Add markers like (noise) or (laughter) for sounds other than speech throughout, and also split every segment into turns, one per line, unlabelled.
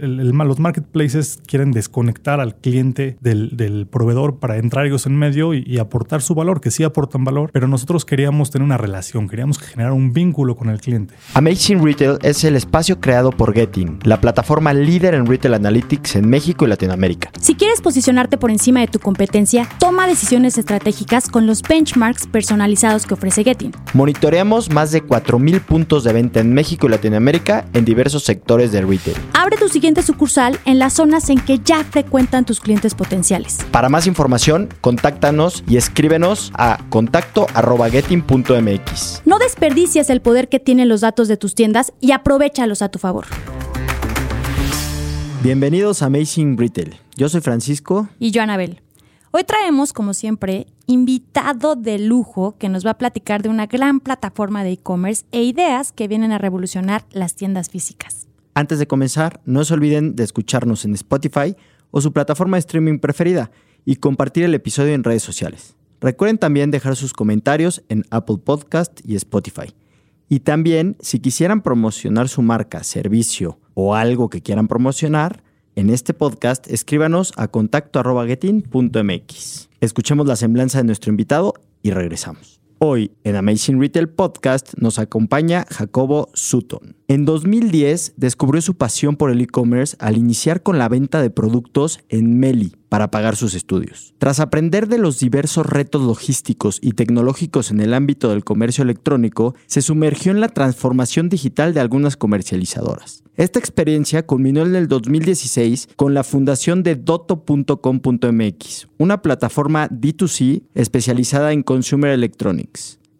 los marketplaces quieren desconectar al cliente del, proveedor para entrar ellos en medio y, aportar su valor, que sí aportan valor, pero nosotros queríamos tener una relación, queríamos generar un vínculo con el cliente.
Amazing Retail es el espacio creado por Getting, la plataforma líder en retail analytics en México y Latinoamérica.
Si quieres posicionarte por encima de tu competencia, toma decisiones estratégicas con los benchmarks personalizados que ofrece Getting.
Monitoreamos más de 4.000 puntos de venta en México y Latinoamérica en diversos sectores del retail.
Abre tu siguiente sucursal en las zonas en que ya frecuentan tus clientes potenciales.
Para más información, contáctanos y escríbenos a contacto.getting.mx.
No desperdicies el poder que tienen los datos de tus tiendas y aprovechalos a tu favor.
Bienvenidos a Amazing Retail. Yo soy Francisco.
Y yo, Anabel. Hoy traemos, como siempre, invitado de lujo que nos va a platicar de una gran plataforma de e-commerce e ideas que vienen a revolucionar las tiendas físicas.
Antes de comenzar, no se olviden de escucharnos en Spotify o su plataforma de streaming preferida y compartir el episodio en redes sociales. Recuerden también dejar sus comentarios en Apple Podcast y Spotify. Y también, si quisieran promocionar su marca, servicio o algo que quieran promocionar, en este podcast escríbanos a contacto.getin.mx. Escuchemos la semblanza de nuestro invitado y regresamos. Hoy en Amazing Retail Podcast nos acompaña Jacobo Sutton. En 2010 descubrió su pasión por el e-commerce al iniciar con la venta de productos en Meli para pagar sus estudios. Tras aprender de los diversos retos logísticos y tecnológicos en el ámbito del comercio electrónico, se sumergió en la transformación digital de algunas comercializadoras. Esta experiencia culminó en el 2016 con la fundación de Doto.com.mx, una plataforma D2C especializada en consumer electronics.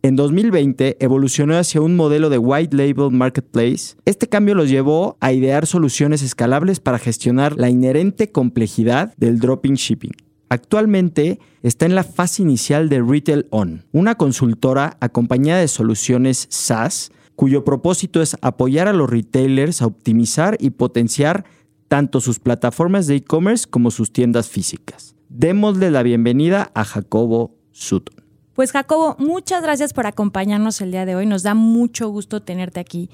En 2020 evolucionó hacia un modelo de white label marketplace. Este cambio los llevó a idear soluciones escalables para gestionar la inherente complejidad del dropping shipping. Actualmente está en la fase inicial de Retail On, una consultora acompañada de soluciones SaaS cuyo propósito es apoyar a los retailers a optimizar y potenciar tanto sus plataformas de e-commerce como sus tiendas físicas. Démosle la bienvenida a Jacobo Sutton.
Pues Jacobo, muchas gracias por acompañarnos el día de hoy. Nos da mucho gusto tenerte aquí.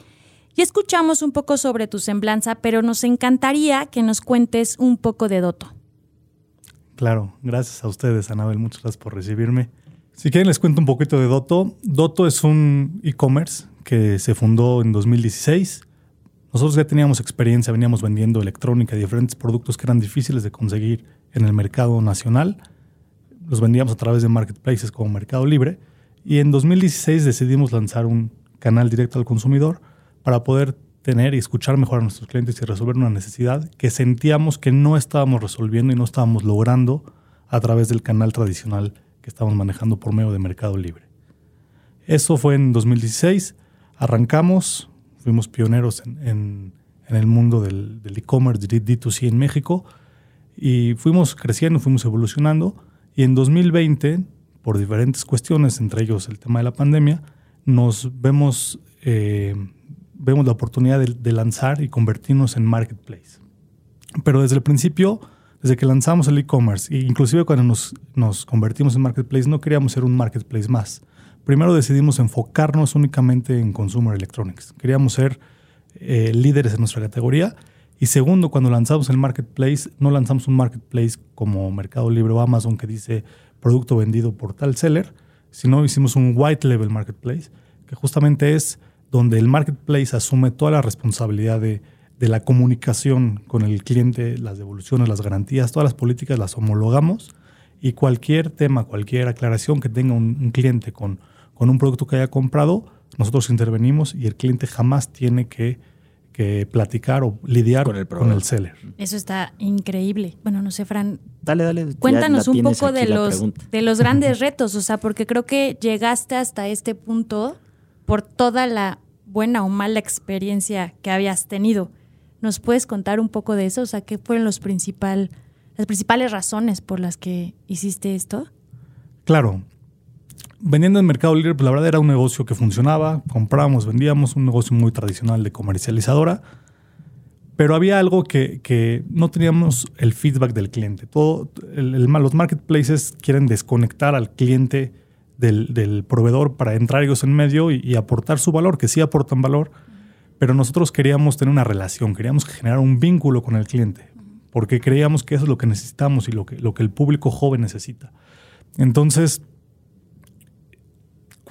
Y escuchamos un poco sobre tu semblanza, pero nos encantaría que nos cuentes un poco de Doto.
Claro, gracias a ustedes, Anabel. Muchas gracias por recibirme. Si quieren, les cuento un poquito de Doto. Doto es un e-commerce que se fundó en 2016. Nosotros ya teníamos experiencia, veníamos vendiendo electrónica diferentes productos que eran difíciles de conseguir en el mercado nacional. Los vendíamos a través de marketplaces como Mercado Libre. Y en 2016 decidimos lanzar un canal directo al consumidor para poder tener y escuchar mejor a nuestros clientes y resolver una necesidad que sentíamos que no estábamos resolviendo y no estábamos logrando a través del canal tradicional que estábamos manejando por medio de Mercado Libre. Eso fue en 2016. Arrancamos, fuimos pioneros en, el mundo del e-commerce D2C en México y fuimos creciendo, fuimos evolucionando y en 2020, por diferentes cuestiones, entre ellos el tema de la pandemia, nos vemos, eh, vemos la oportunidad de, lanzar y convertirnos en marketplace. Pero desde el principio, desde que lanzamos el e-commerce, e inclusive cuando nos, nos convertimos en marketplace, no queríamos ser un marketplace más primero decidimos enfocarnos únicamente en consumer electronics. Queríamos ser eh, líderes en nuestra categoría. Y segundo, cuando lanzamos el marketplace, no lanzamos un marketplace como Mercado Libre o Amazon que dice producto vendido por tal seller, sino hicimos un white level marketplace, que justamente es donde el marketplace asume toda la responsabilidad de, la comunicación con el cliente, las devoluciones, las garantías, todas las políticas las homologamos. Y cualquier tema, cualquier aclaración que tenga un cliente con con un producto que haya comprado, nosotros intervenimos y el cliente jamás tiene que, platicar o lidiar con el, seller.
Eso está increíble. Bueno, no sé, Fran.
Dale, dale.
Cuéntanos un poco de los, de los grandes (laughs) retos, o sea, porque creo que llegaste hasta este punto por toda la buena o mala experiencia que habías tenido. ¿Nos puedes contar un poco de eso? O sea, ¿qué fueron los principal, las principales razones por las que hiciste esto?
Claro vendiendo en Mercado Libre, pues la verdad era un negocio que funcionaba, comprábamos, vendíamos, un negocio muy tradicional de comercializadora, pero había algo que, no teníamos el feedback del cliente. Todo, los marketplaces quieren desconectar al cliente del, proveedor para entrar ellos en medio y, aportar su valor, que sí aportan valor, pero nosotros queríamos tener una relación, queríamos generar un vínculo con el cliente, porque creíamos que eso es lo que necesitamos y lo que, lo que el público joven necesita. Entonces,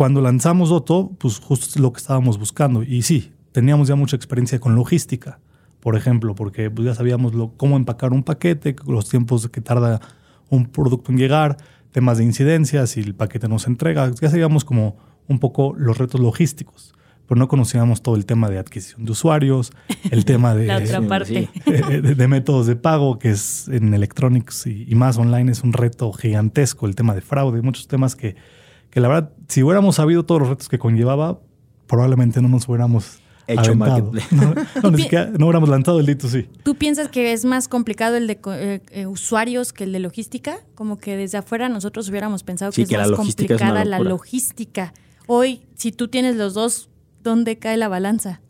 cuando lanzamos Doto, pues justo es lo que estábamos buscando. Y sí, teníamos ya mucha experiencia con logística, por ejemplo, porque pues, ya sabíamos cómo empacar un paquete, los tiempos que tarda un producto en llegar, temas de incidencias, si el paquete no se entrega, ya sabíamos como un poco los retos logísticos pero no conocíamos todo el tema de adquisición de usuarios, el tema (laughs) (laughs) de, de, métodos de pago, que es en electronics y, más online es un reto gigantesco, el tema de fraude, muchos temas que, que la verdad, si hubiéramos sabido todos los retos que conllevaba, probablemente no nos hubiéramos hecho No, (laughs) no, ni siquiera, no hubiéramos lanzado el dito, sí.
¿Tú piensas que es más complicado el de eh, eh, usuarios que el de logística? Como que desde afuera nosotros hubiéramos pensado que es más complicada la logística. Hoy, si tú tienes los dos ¿dónde cae la balanza?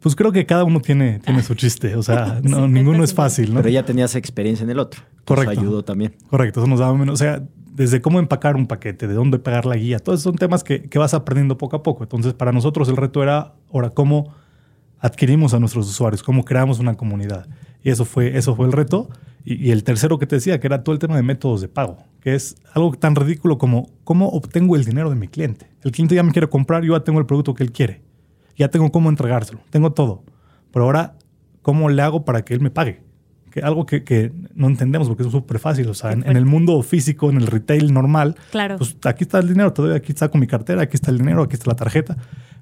Pues creo que cada uno tiene, tiene su chiste. O sea, (laughs) no, ninguno es fácil, ¿no?
Pero ya tenías experiencia en el otro.
Correcto.
Eso ayudó también.
Correcto. Eso nos daba menos. O sea, desde cómo empacar un paquete, de dónde pegar la guía. Todos son temas que, que vas aprendiendo poco a poco. Entonces, para nosotros el reto era ahora cómo adquirimos a nuestros usuarios, cómo creamos una comunidad. Y eso fue, eso fue el reto. Y, el tercero que te decía, que era todo el tema de métodos de pago, que es algo tan ridículo como cómo obtengo el dinero de mi cliente. El cliente ya me quiere comprar, yo ya tengo el producto que él quiere. Ya tengo cómo entregárselo, tengo todo. Pero ahora, ¿cómo le hago para que él me pague? Que algo que, no entendemos porque es súper fácil. O sea, en, el mundo físico, en el retail normal,
claro.
pues aquí está el dinero, todavía aquí está con mi cartera, aquí está el dinero, aquí está la tarjeta.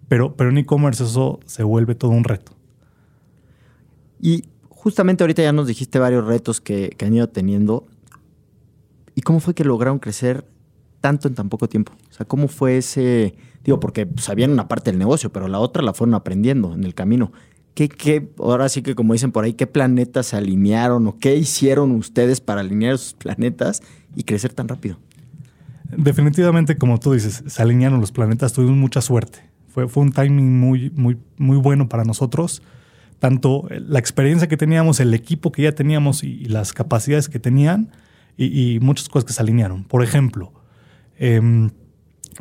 Pero, pero en e-commerce eso se vuelve todo un reto.
Y Justamente ahorita ya nos dijiste varios retos que, han ido teniendo. ¿Y cómo fue que lograron crecer tanto en tan poco tiempo? O sea, ¿cómo fue ese...? Digo, porque sabían una parte del negocio, pero la otra la fueron aprendiendo en el camino. ¿Qué, qué, ahora sí que como dicen por ahí, qué planetas se alinearon o qué hicieron ustedes para alinear sus planetas y crecer tan rápido?
Definitivamente, como tú dices, se alinearon los planetas, tuvimos mucha suerte. Fue, un timing muy, muy, muy bueno para nosotros tanto la experiencia que teníamos, el equipo que ya teníamos y, las capacidades que tenían y, muchas cosas que se alinearon. Por ejemplo, em,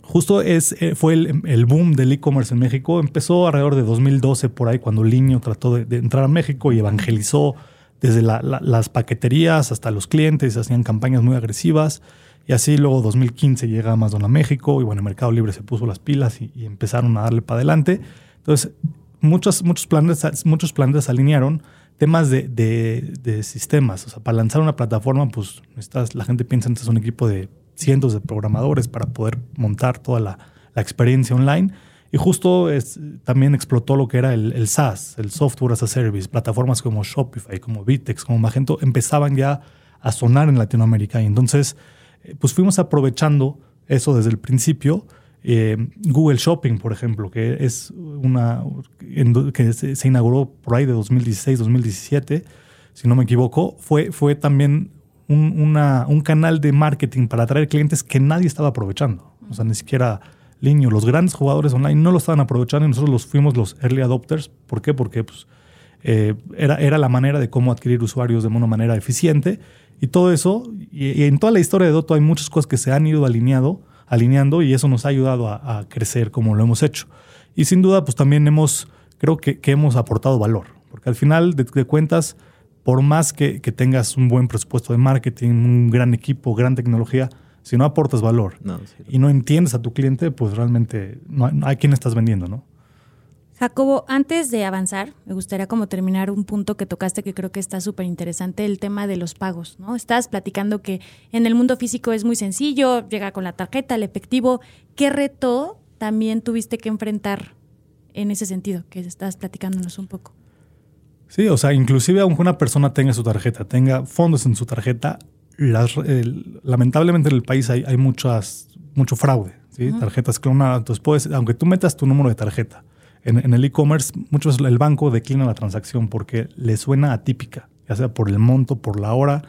justo es, eh, fue el, boom del e-commerce en México. Empezó alrededor de 2012 por ahí cuando Liño trató de, entrar a México y evangelizó desde las paqueterías hasta los clientes, hacían campañas muy agresivas. Y así luego 2015 llega Amazon a México y bueno, el Mercado Libre se puso las pilas y, empezaron a darle para adelante. Entonces, muchos, muchos, planes, muchos planes alinearon temas de, de, sistemas. O sea, para lanzar una plataforma, pues la gente piensa que es un equipo de cientos de programadores para poder montar toda la, experiencia online. Y justo también explotó lo que era el, el, SaaS, el Software as a Service. Plataformas como Shopify, como Vitex, como Magento empezaban ya a sonar en Latinoamérica. Y entonces, eh, pues fuimos aprovechando eso desde el principio eh, Google Shopping, por ejemplo, que es una que se, inauguró por ahí de 2016, 2017, si no me equivoco, fue, fue también un, un canal de marketing para atraer clientes que nadie estaba aprovechando. O sea, ni siquiera Liño, los grandes jugadores online no lo estaban aprovechando y nosotros los fuimos los early adopters. ¿Por qué? Porque pues, eh, era, era la manera de cómo adquirir usuarios de una manera eficiente. Y todo eso, y, y en toda la historia de Doto hay muchas cosas que se han ido alineado alineando y eso nos ha ayudado a, crecer como lo hemos hecho. Y sin duda, pues también hemos, creo que, hemos aportado valor, porque al final de, cuentas, por más que, tengas un buen presupuesto de marketing, un gran equipo, gran tecnología, si no aportas valor y no entiendes a tu cliente, pues realmente no hay, no quién estás vendiendo, ¿no?
Jacobo, antes de avanzar, me gustaría como terminar un punto que tocaste que creo que está súper interesante, el tema de los pagos, ¿no? Estás platicando que en el mundo físico es muy sencillo, llega con la tarjeta, el efectivo. ¿Qué reto también tuviste que enfrentar en ese sentido? Que estás platicándonos un poco.
Sí, o sea, inclusive aunque una persona tenga su tarjeta, tenga fondos en su tarjeta, lamentablemente en el país hay, muchas, mucho fraude, ¿sí? Tarjetas clonadas. Entonces, puedes, aunque tú metas tu número de tarjeta, en, el e-commerce, muchos el banco declina la transacción porque le suena atípica, ya sea por el monto, por la hora,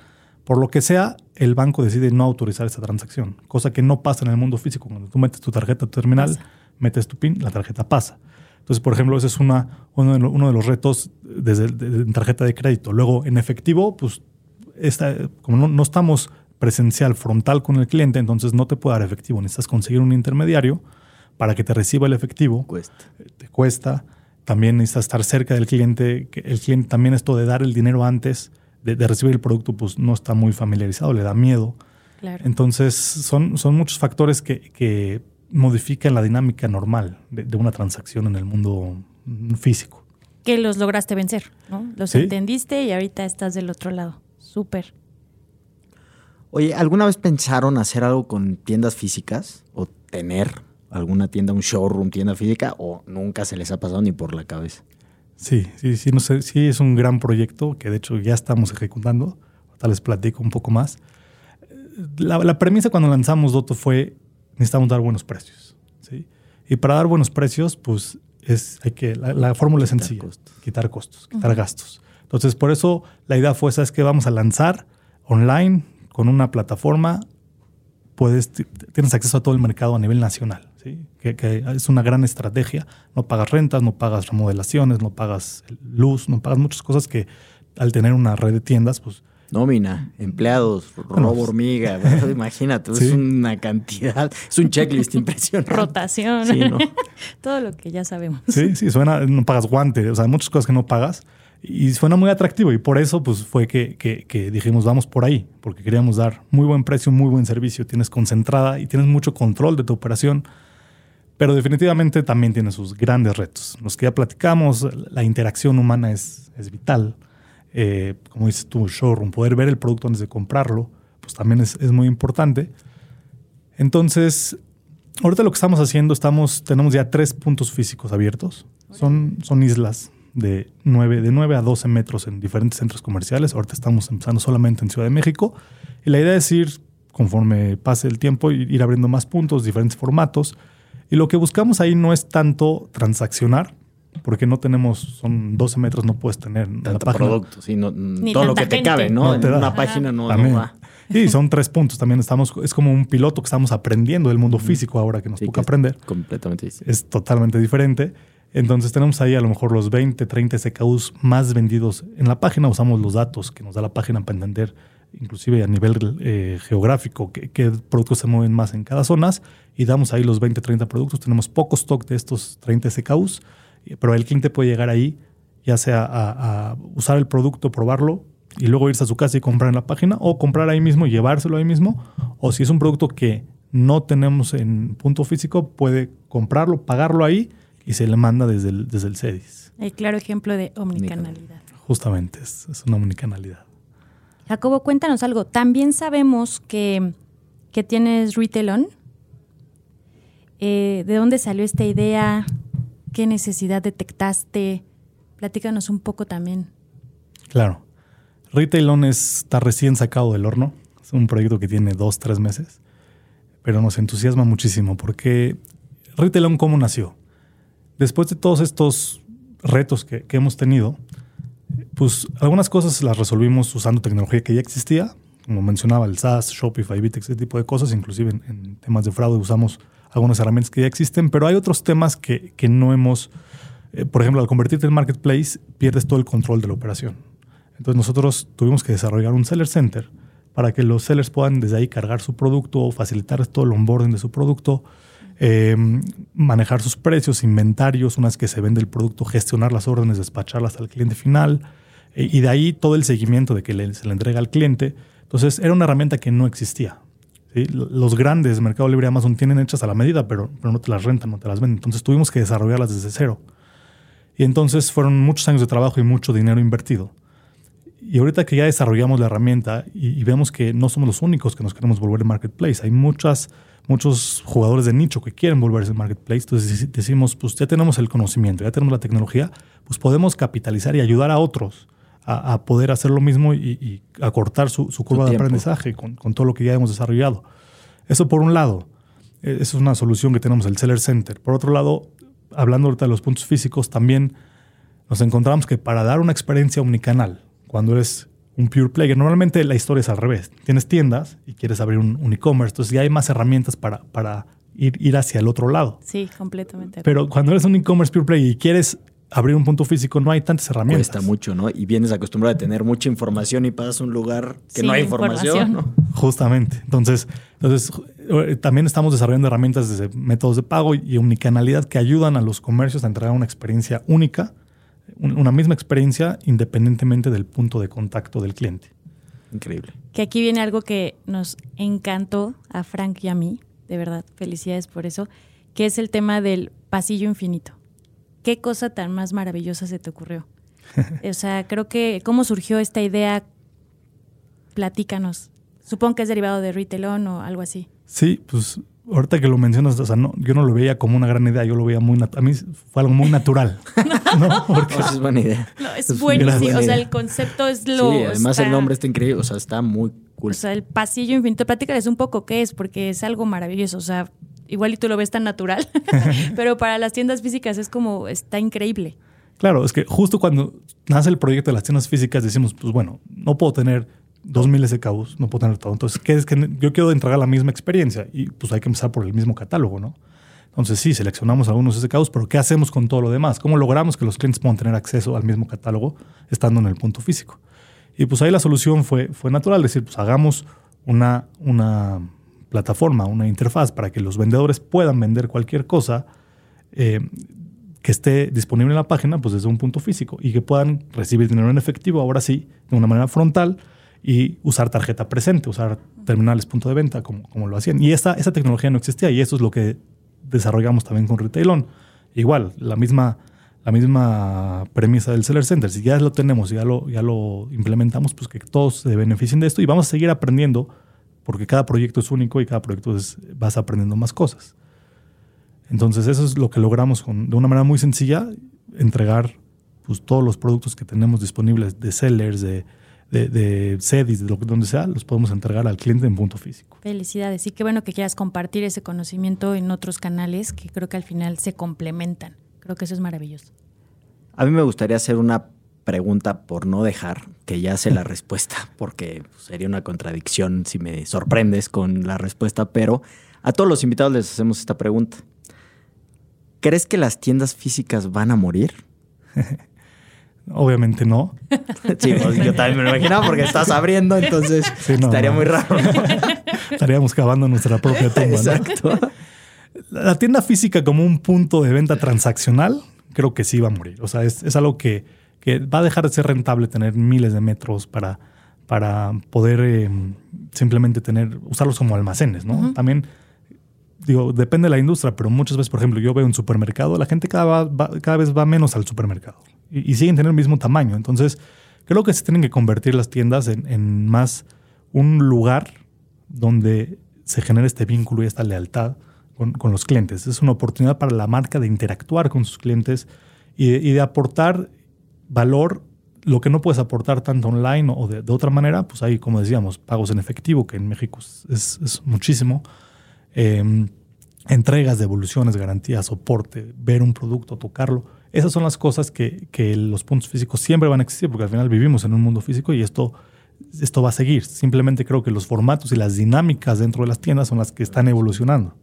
por lo que sea, el banco decide no autorizar esa transacción, cosa que no pasa en el mundo físico. Cuando tú metes tu tarjeta terminal, metes tu PIN, la tarjeta pasa. Entonces, por ejemplo, ese es una, uno, de, los retos desde en tarjeta de crédito. Luego, en efectivo, pues, esta, como no, no, estamos presencial, frontal con el cliente, entonces no te puede dar efectivo. Necesitas conseguir un intermediario para que te reciba el efectivo.
Cuesta.
Te cuesta. también necesitas estar cerca del cliente. El cliente también esto de dar el dinero antes de, recibir el producto, pues no está muy familiarizado, le da miedo. Entonces, son, son muchos factores que, modifican la dinámica normal de, una transacción en el mundo físico.
Que los lograste vencer, ¿no? Los entendiste y ahorita estás del otro lado. Súper.
Oye, ¿alguna vez pensaron hacer algo con tiendas físicas o tener alguna tienda, un showroom, tienda física o nunca se les ha pasado ni por la cabeza?
Sí, sí, sí, no sé, sí es un gran proyecto que de hecho ya estamos ejecutando. Ahorita les platico un poco más. La, premisa cuando lanzamos Doto fue necesitamos dar buenos precios. ¿sí? Y para dar buenos precios, pues es, hay que, la, fórmula es sencilla. Quitar costos, quitar gastos. Entonces, por eso la idea fue, ¿sabes que Vamos a lanzar online con una plataforma, puedes, tienes acceso a todo el mercado a nivel nacional que, es una gran estrategia. No pagas rentas, no pagas remodelaciones, no pagas luz, no pagas muchas cosas que al tener una red de tiendas, pues...
Nómina, empleados, robo hormiga, imagínate, es una cantidad, es un checklist impresionante.
Rotación, (laughs) todo lo que ya sabemos.
Sí, sí, suena, no pagas guante, o sea, hay muchas cosas que no pagas y suena muy atractivo y por eso pues fue que, que, dijimos vamos por ahí, porque queríamos dar muy buen precio, muy buen servicio, tienes concentrada y tienes mucho control de tu operación pero definitivamente también tiene sus grandes retos. Los que ya platicamos, la interacción humana es, es vital. Eh, como dices tú, showroom, poder ver el producto antes de comprarlo, pues también es, es, muy importante. Entonces, ahorita lo que estamos haciendo, estamos, tenemos ya tres puntos físicos abiertos. Son, son islas de 9, de 9 a 12 metros en diferentes centros comerciales. Ahorita estamos empezando solamente en Ciudad de México. Y la idea es ir, conforme pase el tiempo, ir abriendo más puntos, diferentes formatos y lo que buscamos ahí no es tanto transaccionar, porque no tenemos, son 12 metros, no puedes tener
Tanto la página. producto, sí, todo lo que te cabe, ¿no? en una página no, va.
Y son tres puntos. También estamos, es como un piloto que estamos aprendiendo del mundo físico ahora que nos toca aprender.
completamente
distinto. Es totalmente diferente. Entonces tenemos ahí a lo mejor los 20, 30 SKUs más vendidos en la página. Usamos los datos que nos da la página para entender inclusive a nivel eh, geográfico, qué, productos se mueven más en cada zona y damos ahí los 20, 30 productos. Tenemos poco stock de estos 30 SKUs, pero el cliente puede llegar ahí, ya sea a, usar el producto, probarlo y luego irse a su casa y comprar en la página o comprar ahí mismo y llevárselo ahí mismo. O si es un producto que no tenemos en punto físico, puede comprarlo, pagarlo ahí y se le manda desde el, desde el CEDIS.
El claro ejemplo de omnicanalidad.
Justamente, es, es una omnicanalidad.
Jacobo, cuéntanos algo. También sabemos que, tienes Retail On. Eh, ¿De dónde salió esta idea? ¿Qué necesidad detectaste? Platícanos un poco también.
Claro. Retail On está recién sacado del horno. Es un proyecto que tiene dos, tres meses. Pero nos entusiasma muchísimo porque Retail On, ¿cómo nació? Después de todos estos retos que hemos tenido, pues algunas cosas las resolvimos usando tecnología que ya existía, como mencionaba el SaaS, Shopify, Vitex, ese tipo de cosas, inclusive en, temas de fraude usamos algunas herramientas que ya existen, pero hay otros temas que, que no hemos, eh, por ejemplo, al convertirte en marketplace pierdes todo el control de la operación. Entonces nosotros tuvimos que desarrollar un seller center para que los sellers puedan desde ahí cargar su producto, facilitar todo el onboarding de su producto, eh, manejar sus precios, inventarios, una vez que se vende el producto, gestionar las órdenes, despacharlas al cliente final, y de ahí todo el seguimiento de que se le entrega al cliente. Entonces era una herramienta que no existía. Los grandes, Mercado Libre y Amazon, tienen hechas a la medida, pero, pero no te las rentan, no te las venden. Entonces tuvimos que desarrollarlas desde cero. Y entonces fueron muchos años de trabajo y mucho dinero invertido. Y ahorita que ya desarrollamos la herramienta y, vemos que no somos los únicos que nos queremos volver marketplace, hay muchas, muchos jugadores de nicho que quieren volverse marketplace. Entonces decimos, pues ya tenemos el conocimiento, ya tenemos la tecnología, pues podemos capitalizar y ayudar a otros a, poder hacer lo mismo y, acortar su, curva de aprendizaje con, todo lo que ya hemos desarrollado. Eso por un lado, e, esa es una solución que tenemos, el Seller Center. Por otro lado, hablando ahorita de los puntos físicos, también nos encontramos que para dar una experiencia omnicanal, cuando eres un pure player, normalmente la historia es al revés. Tienes tiendas y quieres abrir un, e-commerce, entonces ya hay más herramientas para, para ir, ir hacia el otro lado.
Sí, completamente.
Pero cuando eres un e-commerce pure player y quieres abrir un punto físico no hay tantas herramientas.
Cuesta mucho, ¿no? Y vienes acostumbrado a tener mucha información y pasas a un lugar que no hay información, ¿no?
Justamente. Entonces, entonces, eh, también estamos desarrollando herramientas desde métodos de pago y omnicanalidad que ayudan a los comercios a entregar una experiencia única, una misma experiencia independientemente del punto de contacto del cliente.
Increíble.
Que aquí viene algo que nos encantó a Frank y a mí, de verdad, felicidades por eso, que es el tema del pasillo infinito. ¿Qué cosa tan más maravillosa se te ocurrió? o sea, (laughs) creo que, ¿cómo surgió esta idea? Platícanos. Supongo que es derivado de Retail o algo así.
Sí, pues ahorita que lo mencionas, o sea, no, yo no lo veía como una gran idea, yo lo veía muy A mí fue algo muy natural. (laughs)
¿no? Porque, es buena idea.
No, es, buenísimo. O sea, el concepto es lo.
Sí, además el nombre está increíble. O sea, está muy cool.
O sea, el pasillo infinito. Platícales un poco qué es, porque es algo maravilloso. O sea, igual y tú lo ves tan natural, (laughs) pero para las tiendas físicas es como, está increíble.
Claro, es que justo cuando nace el proyecto de las tiendas físicas decimos, pues bueno, no puedo tener dos miles de cabos, no puedo tener todo. Entonces, ¿qué es que yo quiero entregar la misma experiencia? Y pues hay que empezar por el mismo catálogo, ¿no? Entonces sí, seleccionamos algunos esos pero ¿qué hacemos con todo lo demás? ¿Cómo logramos que los clientes puedan tener acceso al mismo catálogo estando en el punto físico? Y pues ahí la solución fue, fue natural, decir, pues hagamos una, una plataforma, una interfaz para que los vendedores puedan vender cualquier cosa eh, que esté disponible en la página pues desde un punto físico y que puedan recibir dinero en efectivo, ahora sí, de una manera frontal y usar tarjeta presente, usar terminales punto de venta como, como lo hacían. Y esa, esa tecnología no existía y eso es lo que desarrollamos también con Retailon. Igual, la misma, la misma premisa del Seller Center. Si ya lo tenemos, ya lo, ya lo implementamos, pues que todos se beneficien de esto y vamos a seguir aprendiendo porque cada proyecto es único y cada proyecto es, vas aprendiendo más cosas. Entonces eso es lo que logramos con, de una manera muy sencilla, entregar pues, todos los productos que tenemos disponibles de sellers, de, de, de CEDIS, de lo, donde sea, los podemos entregar al cliente en punto físico.
Felicidades. Y qué bueno que quieras compartir ese conocimiento en otros canales que creo que al final se complementan. Creo que eso es maravilloso.
A mí me gustaría hacer una pregunta por no dejar, que ya sé la (laughs) respuesta, porque sería una contradicción si me sorprendes con la respuesta, pero a todos los invitados les hacemos esta pregunta. ¿Crees que las tiendas físicas van a morir? (laughs)
Obviamente no. (laughs)
sí, pues, yo también me lo imaginaba porque estás abriendo, entonces estaría muy raro.
Estaríamos cavando nuestra propia tumba. Exacto. La tienda física como un punto de venta transaccional, creo que sí va a morir. O sea, es algo que, que va a dejar de ser rentable tener miles de metros para, para poder eh, simplemente tener, usarlos como almacenes, ¿no? También, digo, depende de la industria, pero muchas veces, por ejemplo, yo veo un supermercado, la gente cada, cada vez va menos al supermercado y, siguen teniendo el mismo tamaño. Entonces, creo que se tienen que convertir las tiendas en, en más un lugar donde se genere este vínculo y esta lealtad con, con, los clientes. Es una oportunidad para la marca de interactuar con sus clientes y, y de aportar valor lo que no puedes aportar tanto online o de, otra manera, pues hay, como decíamos, pagos en efectivo, que en México es, muchísimo. Em, entregas, devoluciones, garantías, soporte, ver un producto, tocarlo. Esas son las cosas que, que, los puntos físicos siempre van a existir, porque al final vivimos en un mundo físico y esto, esto va a seguir. Simplemente creo que los formatos y las dinámicas dentro de las tiendas son las que están evolucionando.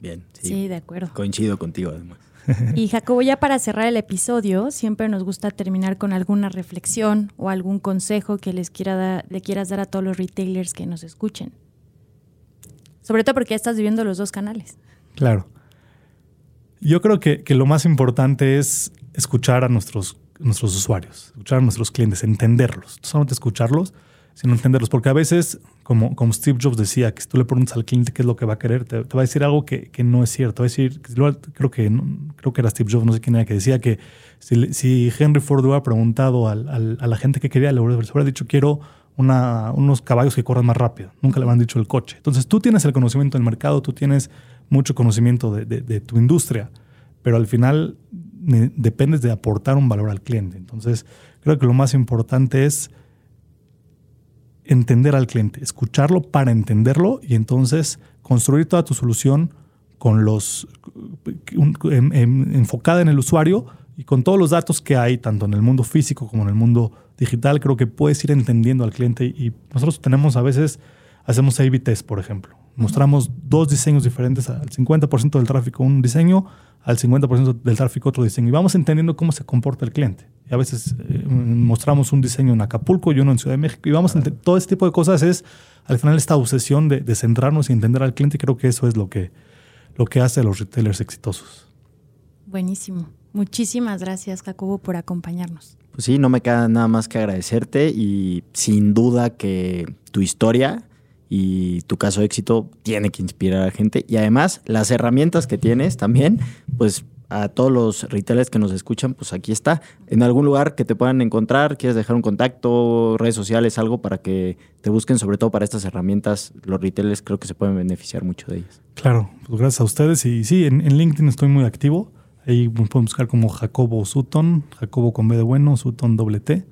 Bien,
sí de acuerdo.
Coincido contigo además. (laughs)
Y Jacobo, ya para cerrar el episodio, siempre nos gusta terminar con alguna reflexión o algún consejo que les quiera le quieras dar a todos los retailers que nos escuchen. Sobre todo porque ya estás viviendo los dos canales.
Claro. Yo creo que, que lo más importante es escuchar a nuestros, nuestros usuarios, escuchar a nuestros clientes, entenderlos. No solamente escucharlos, sino entenderlos. Porque a veces, como, como Steve Jobs decía, que si tú le preguntas al cliente qué es lo que va a querer, te, va a decir algo que, que, no es cierto. Va a decir, creo que, creo que era Steve Jobs, no sé quién era, que decía que si, Henry Ford hubiera preguntado al, a la gente que quería, le hubiera dicho, quiero unos caballos que corran más rápido. Nunca le habían dicho el coche. Entonces tú tienes el conocimiento del mercado, tú tienes mucho conocimiento de, de, de tu industria, pero al final dependes de aportar un valor al cliente. Entonces creo que lo más importante es entender al cliente, escucharlo para entenderlo y entonces construir toda tu solución con los enfocada en el usuario y con todos los datos que hay tanto en el mundo físico como en el mundo digital, creo que puedes ir entendiendo al cliente y nosotros tenemos a veces hacemos A/B test, por ejemplo. Mostramos dos diseños diferentes, al 50% del tráfico un diseño, al 50% del tráfico otro diseño. Y vamos entendiendo cómo se comporta el cliente. Y a veces eh, mostramos un diseño en Acapulco y uno en Ciudad de México. Y vamos a todo este tipo de cosas es, al final, esta obsesión de, de, centrarnos y entender al cliente. Y creo que eso es lo que, lo que hace a los retailers exitosos.
Buenísimo. Muchísimas gracias, Jacobo, por acompañarnos.
Pues sí, no me queda nada más que agradecerte y sin duda que tu historia y tu caso de éxito tiene que inspirar a la gente. Y además, las herramientas que tienes también, pues a todos los retailers que nos escuchan, pues aquí está. En algún lugar que te puedan encontrar, quieres dejar un contacto, redes sociales, algo para que te busquen, sobre todo para estas herramientas, los retailers creo que se pueden beneficiar mucho de ellas.
Claro, pues gracias a ustedes. Y sí, en, LinkedIn estoy muy activo. Ahí pueden buscar como Jacobo Sutton, Jacobo con B de bueno, Sutton doble T.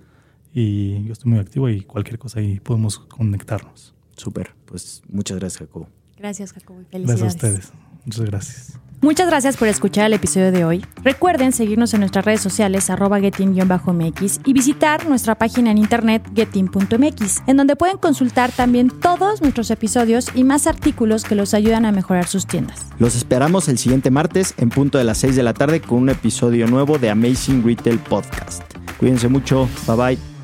Y yo estoy muy activo y cualquier cosa ahí podemos conectarnos.
Súper, pues muchas gracias, Jacobo.
Gracias, Jacobo. Felicidades.
Gracias a ustedes. Muchas gracias.
Muchas gracias por escuchar el episodio de hoy. Recuerden seguirnos en nuestras redes sociales arroba mx y visitar nuestra página en internet getin.mx, en donde pueden consultar también todos nuestros episodios y más artículos que los ayudan a mejorar sus tiendas.
Los esperamos el siguiente martes en punto de las 6 de la tarde con un episodio nuevo de Amazing Retail Podcast. Cuídense mucho, bye bye.